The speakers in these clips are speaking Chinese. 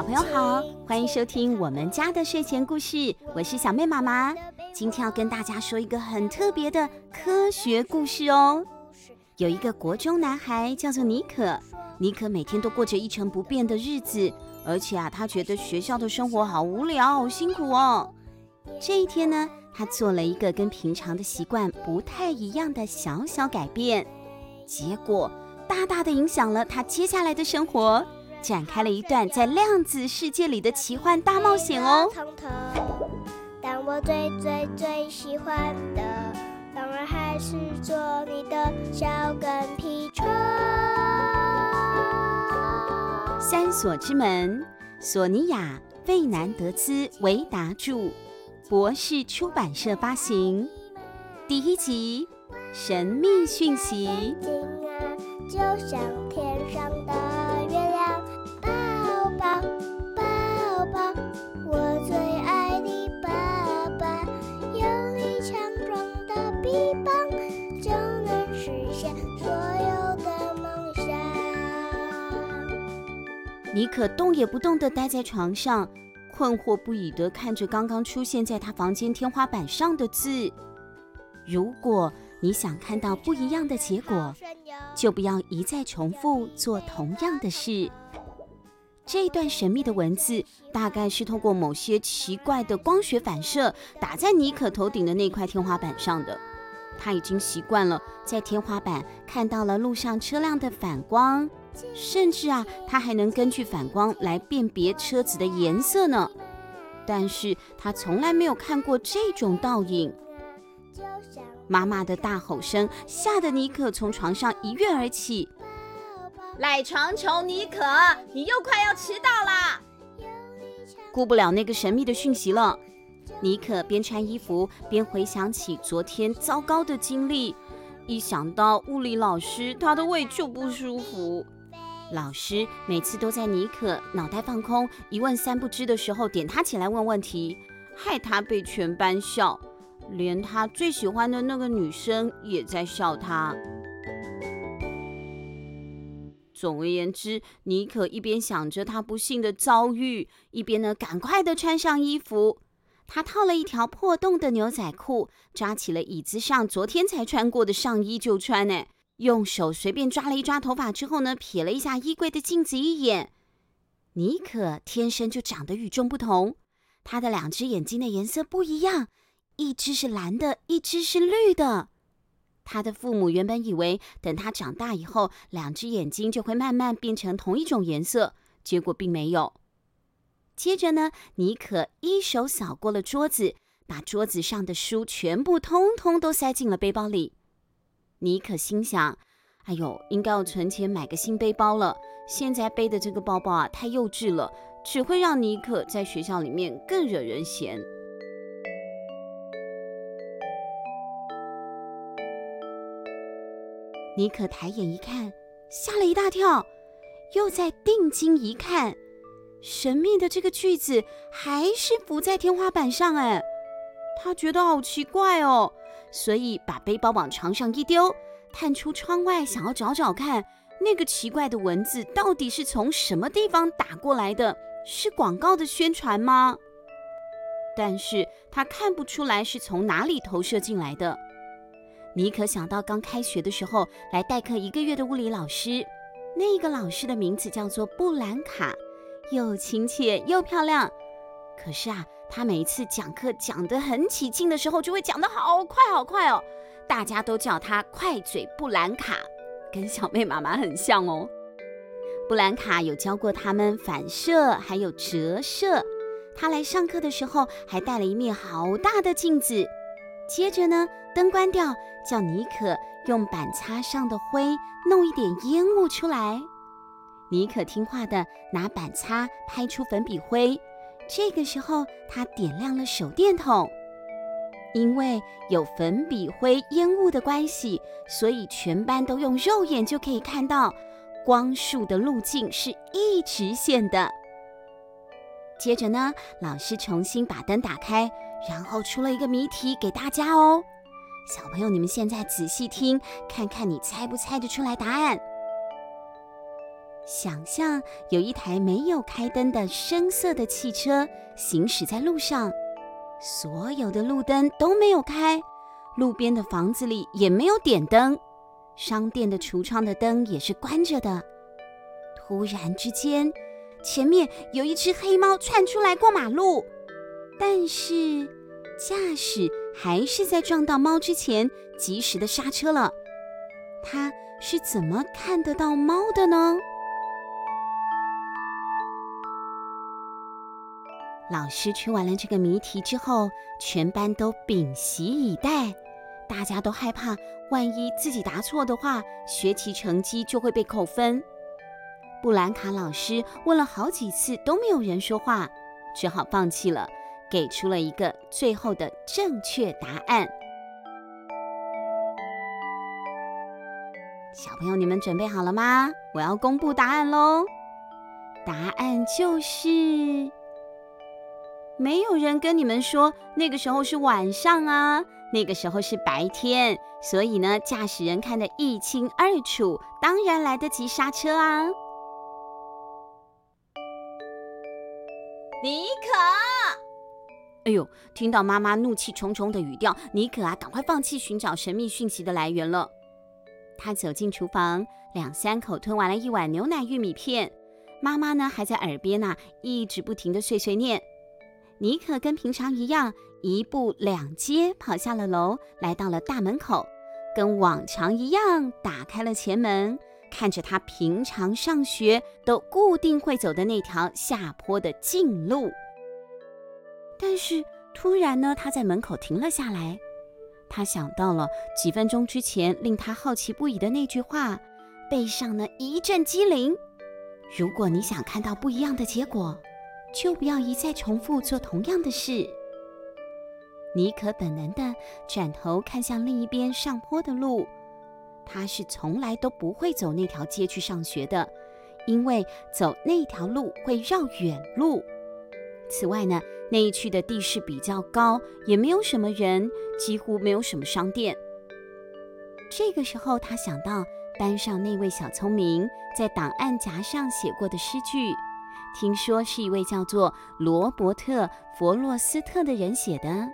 小朋友好，欢迎收听我们家的睡前故事，我是小妹妈妈。今天要跟大家说一个很特别的科学故事哦。有一个国中男孩叫做尼可，尼可每天都过着一成不变的日子，而且啊，他觉得学校的生活好无聊，好辛苦哦。这一天呢，他做了一个跟平常的习惯不太一样的小小改变，结果大大的影响了他接下来的生活，展开了一段在量子世界里的奇幻大冒险哦。但我最最最喜欢的，当然还是做你的小跟屁虫。三锁之门，索尼娅·费南德兹维达著。博士出版社发行，第一集《神秘讯息》。就像天尼可动也不动地待在床上。困惑不已地看着刚刚出现在他房间天花板上的字。如果你想看到不一样的结果，就不要一再重复做同样的事。这段神秘的文字大概是通过某些奇怪的光学反射打在尼可头顶的那块天花板上的。他已经习惯了在天花板看到了路上车辆的反光。甚至啊，它还能根据反光来辨别车子的颜色呢。但是他从来没有看过这种倒影。妈妈的大吼声吓得尼可从床上一跃而起。赖床虫尼可，你又快要迟到啦！顾不了那个神秘的讯息了。尼可边穿衣服边回想起昨天糟糕的经历，一想到物理老师，他的胃就不舒服。老师每次都在尼可脑袋放空、一问三不知的时候点他起来问问题，害他被全班笑，连他最喜欢的那个女生也在笑他。总而言之，尼可一边想着他不幸的遭遇，一边呢赶快的穿上衣服。他套了一条破洞的牛仔裤，抓起了椅子上昨天才穿过的上衣就穿呢。用手随便抓了一抓头发之后呢，瞥了一下衣柜的镜子一眼。尼可天生就长得与众不同，他的两只眼睛的颜色不一样，一只是蓝的，一只是绿的。他的父母原本以为等他长大以后，两只眼睛就会慢慢变成同一种颜色，结果并没有。接着呢，尼可一手扫过了桌子，把桌子上的书全部通通都塞进了背包里。尼可心想：“哎呦，应该要存钱买个新背包了。现在背的这个包包啊，太幼稚了，只会让尼可在学校里面更惹人嫌。”尼可抬眼一看，吓了一大跳，又再定睛一看，神秘的这个句子还是浮在天花板上。哎，他觉得好奇怪哦。所以把背包往床上一丢，探出窗外，想要找找看那个奇怪的文字到底是从什么地方打过来的，是广告的宣传吗？但是他看不出来是从哪里投射进来的。尼可想到刚开学的时候来代课一个月的物理老师，那个老师的名字叫做布兰卡，又亲切又漂亮。可是啊。他每一次讲课讲得很起劲的时候，就会讲得好快好快哦，大家都叫他快嘴布兰卡，跟小妹妈妈很像哦。布兰卡有教过他们反射，还有折射。他来上课的时候还带了一面好大的镜子。接着呢，灯关掉，叫尼可用板擦上的灰弄一点烟雾出来。尼可听话的拿板擦拍出粉笔灰。这个时候，他点亮了手电筒，因为有粉笔灰烟雾的关系，所以全班都用肉眼就可以看到光束的路径是一直线的。接着呢，老师重新把灯打开，然后出了一个谜题给大家哦。小朋友，你们现在仔细听，看看你猜不猜得出来答案？想象有一台没有开灯的深色的汽车行驶在路上，所有的路灯都没有开，路边的房子里也没有点灯，商店的橱窗的灯也是关着的。突然之间，前面有一只黑猫窜出来过马路，但是驾驶还是在撞到猫之前及时的刹车了。他是怎么看得到猫的呢？老师出完了这个谜题之后，全班都屏息以待，大家都害怕，万一自己答错的话，学习成绩就会被扣分。布兰卡老师问了好几次都没有人说话，只好放弃了，给出了一个最后的正确答案。小朋友，你们准备好了吗？我要公布答案喽！答案就是，没有人跟你们说那个时候是晚上啊，那个时候是白天，所以呢，驾驶人看得一清二楚，当然来得及刹车啊。妮可，哎呦！听到妈妈怒气冲冲的语调，妮可啊，赶快放弃寻找神秘讯息的来源了。她走进厨房，两三口吞完了一碗牛奶玉米片。妈妈呢，还在耳边呐、一直不停的碎碎念。妮可跟平常一样，一步两阶跑下了楼，来到了大门口，跟往常一样打开了前门。看着他平常上学都固定会走的那条下坡的近路，但是突然呢，他在门口停了下来。他想到了几分钟之前令他好奇不已的那句话，背上呢一阵激灵。如果你想看到不一样的结果，就不要一再重复做同样的事。妮可本能地转头看向另一边上坡的路。他是从来都不会走那条街去上学的，因为走那条路会绕远路。此外呢，那一区的地势比较高，也没有什么人，几乎没有什么商店。这个时候，他想到班上那位小聪明在档案夹上写过的诗句，听说是一位叫做罗伯特·弗洛斯特的人写的。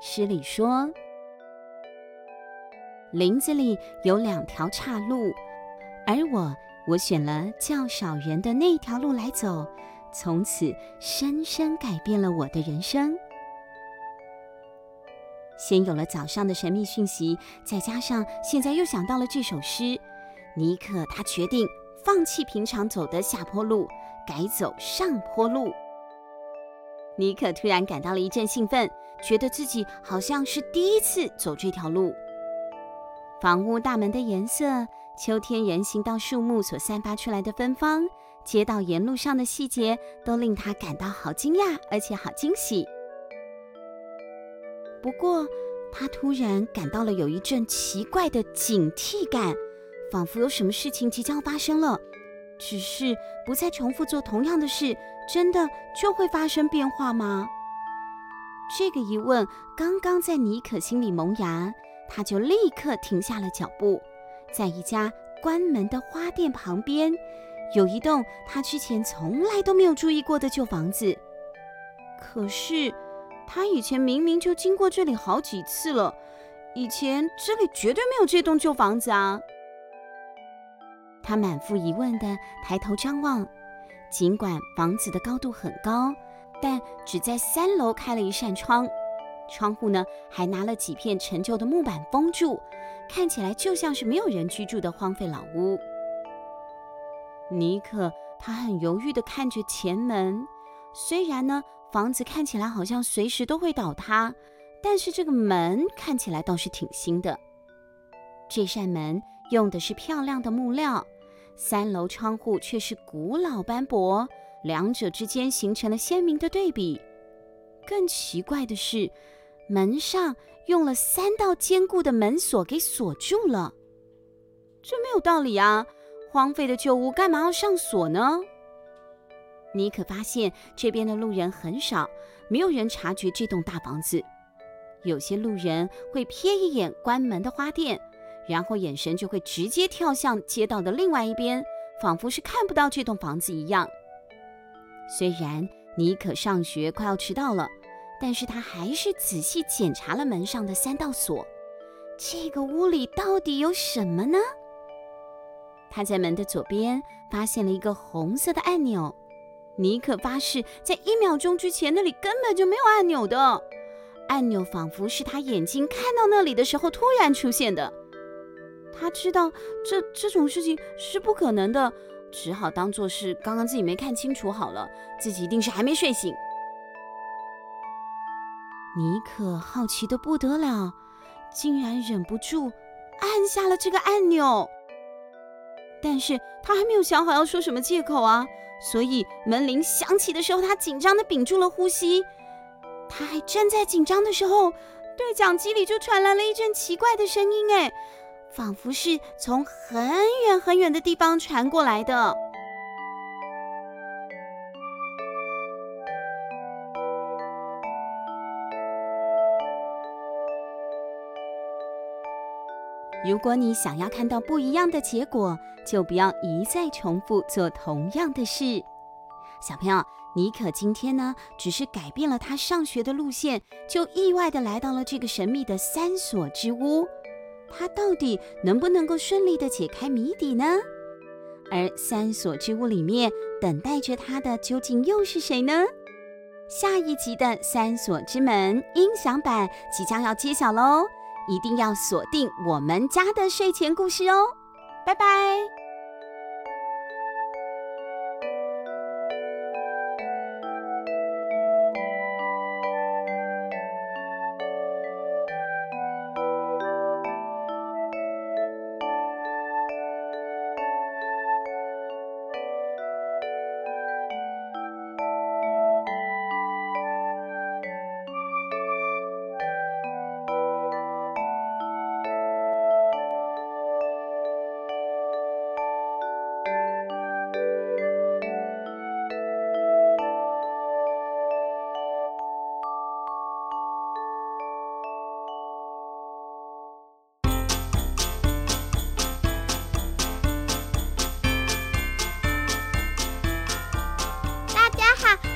诗里说。林子里有两条岔路，而我，我选了较少人的那条路来走，从此深深改变了我的人生。先有了早上的神秘讯息，再加上现在又想到了这首诗，尼可他决定放弃平常走的下坡路，改走上坡路。妮可突然感到了一阵兴奋，觉得自己好像是第一次走这条路。房屋大门的颜色，秋天人行道树木所散发出来的芬芳，街道沿路上的细节，都令他感到好惊讶，而且好惊喜。不过，他突然感到了有一阵奇怪的警惕感，仿佛有什么事情即将发生了。只是不再重复做同样的事，真的就会发生变化吗？这个疑问刚刚在妮可心里萌芽。他就立刻停下了脚步，在一家关门的花店旁边，有一栋他之前从来都没有注意过的旧房子。可是，他以前明明就经过这里好几次了，以前这里绝对没有这栋旧房子啊！他满腹疑问地抬头张望，尽管房子的高度很高，但只在三楼开了一扇窗。窗户呢，还拿了几片陈旧的木板封住，看起来就像是没有人居住的荒废老屋。尼克他很犹豫地看着前门，虽然呢，房子看起来好像随时都会倒塌，但是这个门看起来倒是挺新的。这扇门用的是漂亮的木料，三楼窗户却是古老斑驳，两者之间形成了鲜明的对比。更奇怪的是，门上用了三道坚固的门锁给锁住了，这没有道理啊！荒废的旧屋干嘛要上锁呢？妮可发现这边的路人很少，没有人察觉这栋大房子。有些路人会瞥一眼关门的花店，然后眼神就会直接跳向街道的另外一边，仿佛是看不到这栋房子一样。虽然妮可上学快要迟到了，但是她还是仔细检查了门上的三道锁。这个屋里到底有什么呢？他在门的左边发现了一个红色的按钮。妮可发誓，在一秒钟之前，那里根本就没有按钮的。按钮仿佛是他眼睛看到那里的时候突然出现的。他知道这这种事情是不可能的，只好当做是刚刚自己没看清楚好了。自己一定是还没睡醒。妮可好奇得不得了，竟然忍不住按下了这个按钮。但是她还没有想好要说什么借口啊。所以门铃响起的时候，他紧张地屏住了呼吸。他还正在紧张的时候，对讲机里就传来了一阵奇怪的声音，哎，仿佛是从很远很远的地方传过来的。如果你想要看到不一样的结果，就不要一再重复做同样的事。小朋友，妮可今天呢，只是改变了他上学的路线，就意外的来到了这个神秘的三锁之屋。他到底能不能够顺利的解开谜底呢？而三锁之屋里面等待着他的究竟又是谁呢？下一集的三锁之门音响版即将要揭晓喽！一定要锁定我们家的睡前故事哦，拜拜。